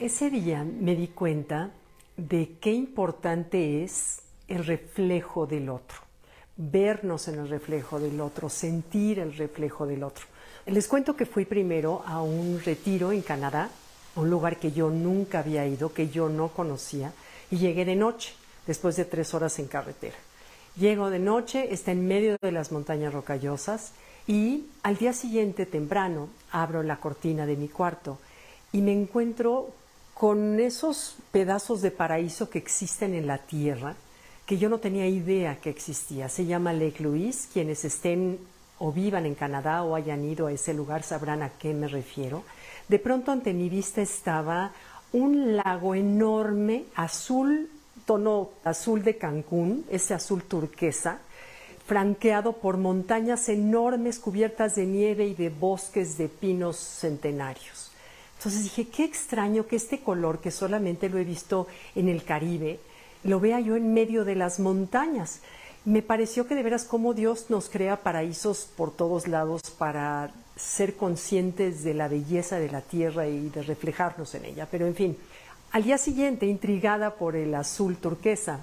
Ese día me di cuenta de qué importante es el reflejo del otro, vernos en el reflejo del otro, sentir el reflejo del otro. Les cuento que fui primero a un retiro en Canadá, un lugar que yo nunca había ido, que yo no conocía, y llegué de noche, después de tres horas en carretera. Llego de noche, está en medio de las montañas rocallosas, y al día siguiente, temprano, abro la cortina de mi cuarto y me encuentro con esos pedazos de paraíso que existen en la tierra, que yo no tenía idea que existía. Se llama Lake Louise. Quienes estén o vivan en Canadá o hayan ido a ese lugar sabrán a qué me refiero. De pronto ante mi vista estaba un lago enorme, azul, tono azul de Cancún, ese azul turquesa, franqueado por montañas enormes cubiertas de nieve y de bosques de pinos centenarios. Entonces dije, qué extraño que este color, que solamente lo he visto en el Caribe, lo vea yo en medio de las montañas. Me pareció que de veras como Dios nos crea paraísos por todos lados para ser conscientes de la belleza de la tierra y de reflejarnos en ella. Pero en fin, al día siguiente, intrigada por el azul turquesa,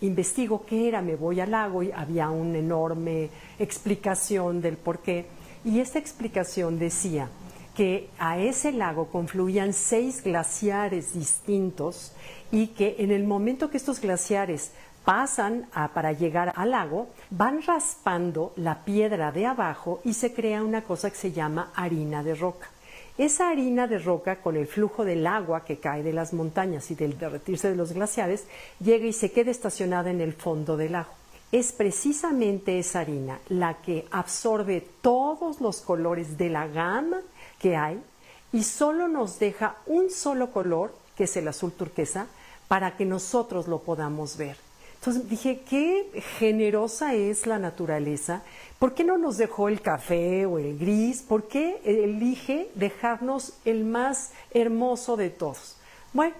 investigo qué era, me voy al lago y había una enorme explicación del por qué. Y esta explicación decía que a ese lago confluían seis glaciares distintos y que en el momento que estos glaciares pasan para llegar al lago, van raspando la piedra de abajo y se crea una cosa que se llama harina de roca. Esa harina de roca, con el flujo del agua que cae de las montañas y del derretirse de los glaciares, llega y se queda estacionada en el fondo del lago. Es precisamente esa harina la que absorbe todos los colores de la gama que hay y solo nos deja un solo color, que es el azul turquesa, para que nosotros lo podamos ver. Entonces dije, qué generosa es la naturaleza. ¿Por qué no nos dejó el café o el gris? ¿Por qué elige dejarnos el más hermoso de todos? Bueno,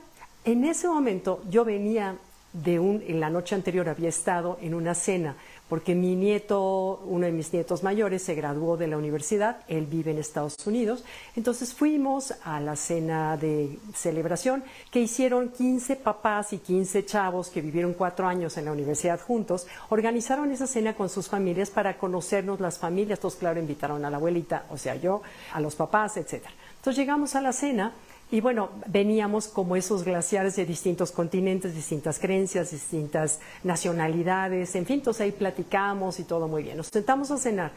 en ese momento yo venía de un, en la noche anterior había estado en una cena porque mi nieto, uno de mis nietos mayores, se graduó de la universidad, él vive en Estados Unidos, entonces fuimos a la cena de celebración que hicieron 15 papás y 15 chavos que vivieron cuatro años en la universidad juntos, organizaron esa cena con sus familias para conocernos las familias, todos claro invitaron a la abuelita, o sea yo, a los papás, etcétera. Entonces llegamos a la cena y bueno, veníamos como esos glaciares de distintos continentes, distintas creencias, distintas nacionalidades, en fin, entonces ahí platicamos y todo muy bien. Nos sentamos a cenar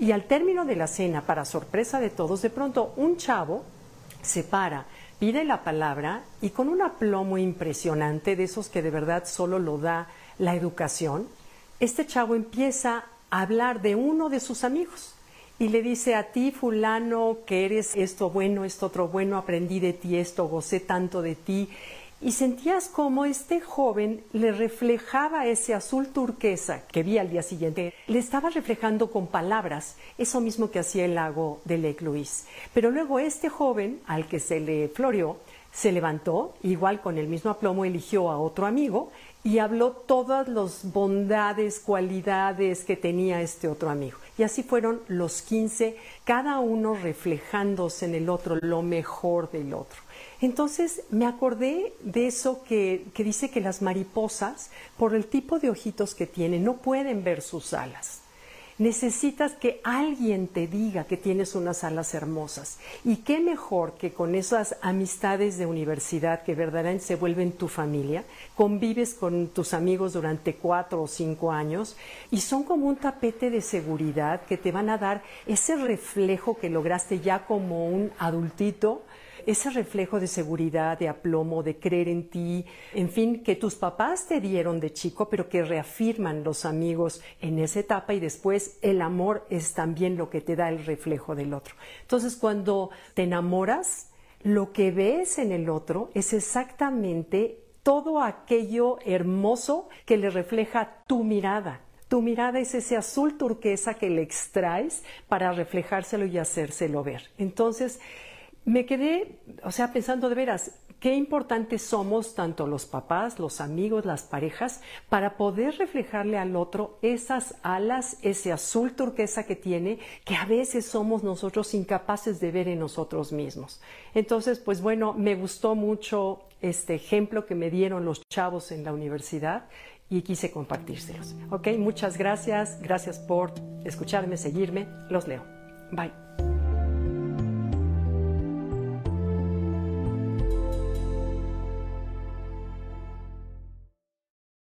y al término de la cena, para sorpresa de todos, de pronto un chavo se para, pide la palabra y con un aplomo impresionante, de esos que de verdad solo lo da la educación, este chavo empieza a hablar de uno de sus amigos y le dice a ti, fulano, que eres esto bueno, esto otro bueno, aprendí de ti esto, gocé tanto de ti. Y sentías como este joven le reflejaba ese azul turquesa que vi al día siguiente, le estaba reflejando con palabras, eso mismo que hacía el lago de Lake Louise. Pero luego este joven, al que se le floreó, se levantó, igual con el mismo aplomo eligió a otro amigo y habló todas las bondades, cualidades que tenía este otro amigo. Y así fueron los 15, cada uno reflejándose en el otro, lo mejor del otro. Entonces me acordé de eso que, que dice que las mariposas, por el tipo de ojitos que tienen, no pueden ver sus alas necesitas que alguien te diga que tienes unas alas hermosas. Y qué mejor que con esas amistades de universidad que verdaderamente se vuelven tu familia, convives con tus amigos durante cuatro o cinco años y son como un tapete de seguridad que te van a dar ese reflejo que lograste ya como un adultito ese reflejo de seguridad, de aplomo, de creer en ti, en fin, que tus papás te dieron de chico, pero que reafirman los amigos en esa etapa y después el amor es también lo que te da el reflejo del otro. Entonces, cuando te enamoras, lo que ves en el otro es exactamente todo aquello hermoso que le refleja tu mirada. Tu mirada es ese azul turquesa que le extraes para reflejárselo y hacérselo ver. Entonces, me quedé, o sea, pensando de veras, qué importantes somos tanto los papás, los amigos, las parejas, para poder reflejarle al otro esas alas, ese azul turquesa que tiene, que a veces somos nosotros incapaces de ver en nosotros mismos. Entonces, pues bueno, me gustó mucho este ejemplo que me dieron los chavos en la universidad y quise compartírselos. Ok, muchas gracias, gracias por escucharme, seguirme, los leo. Bye.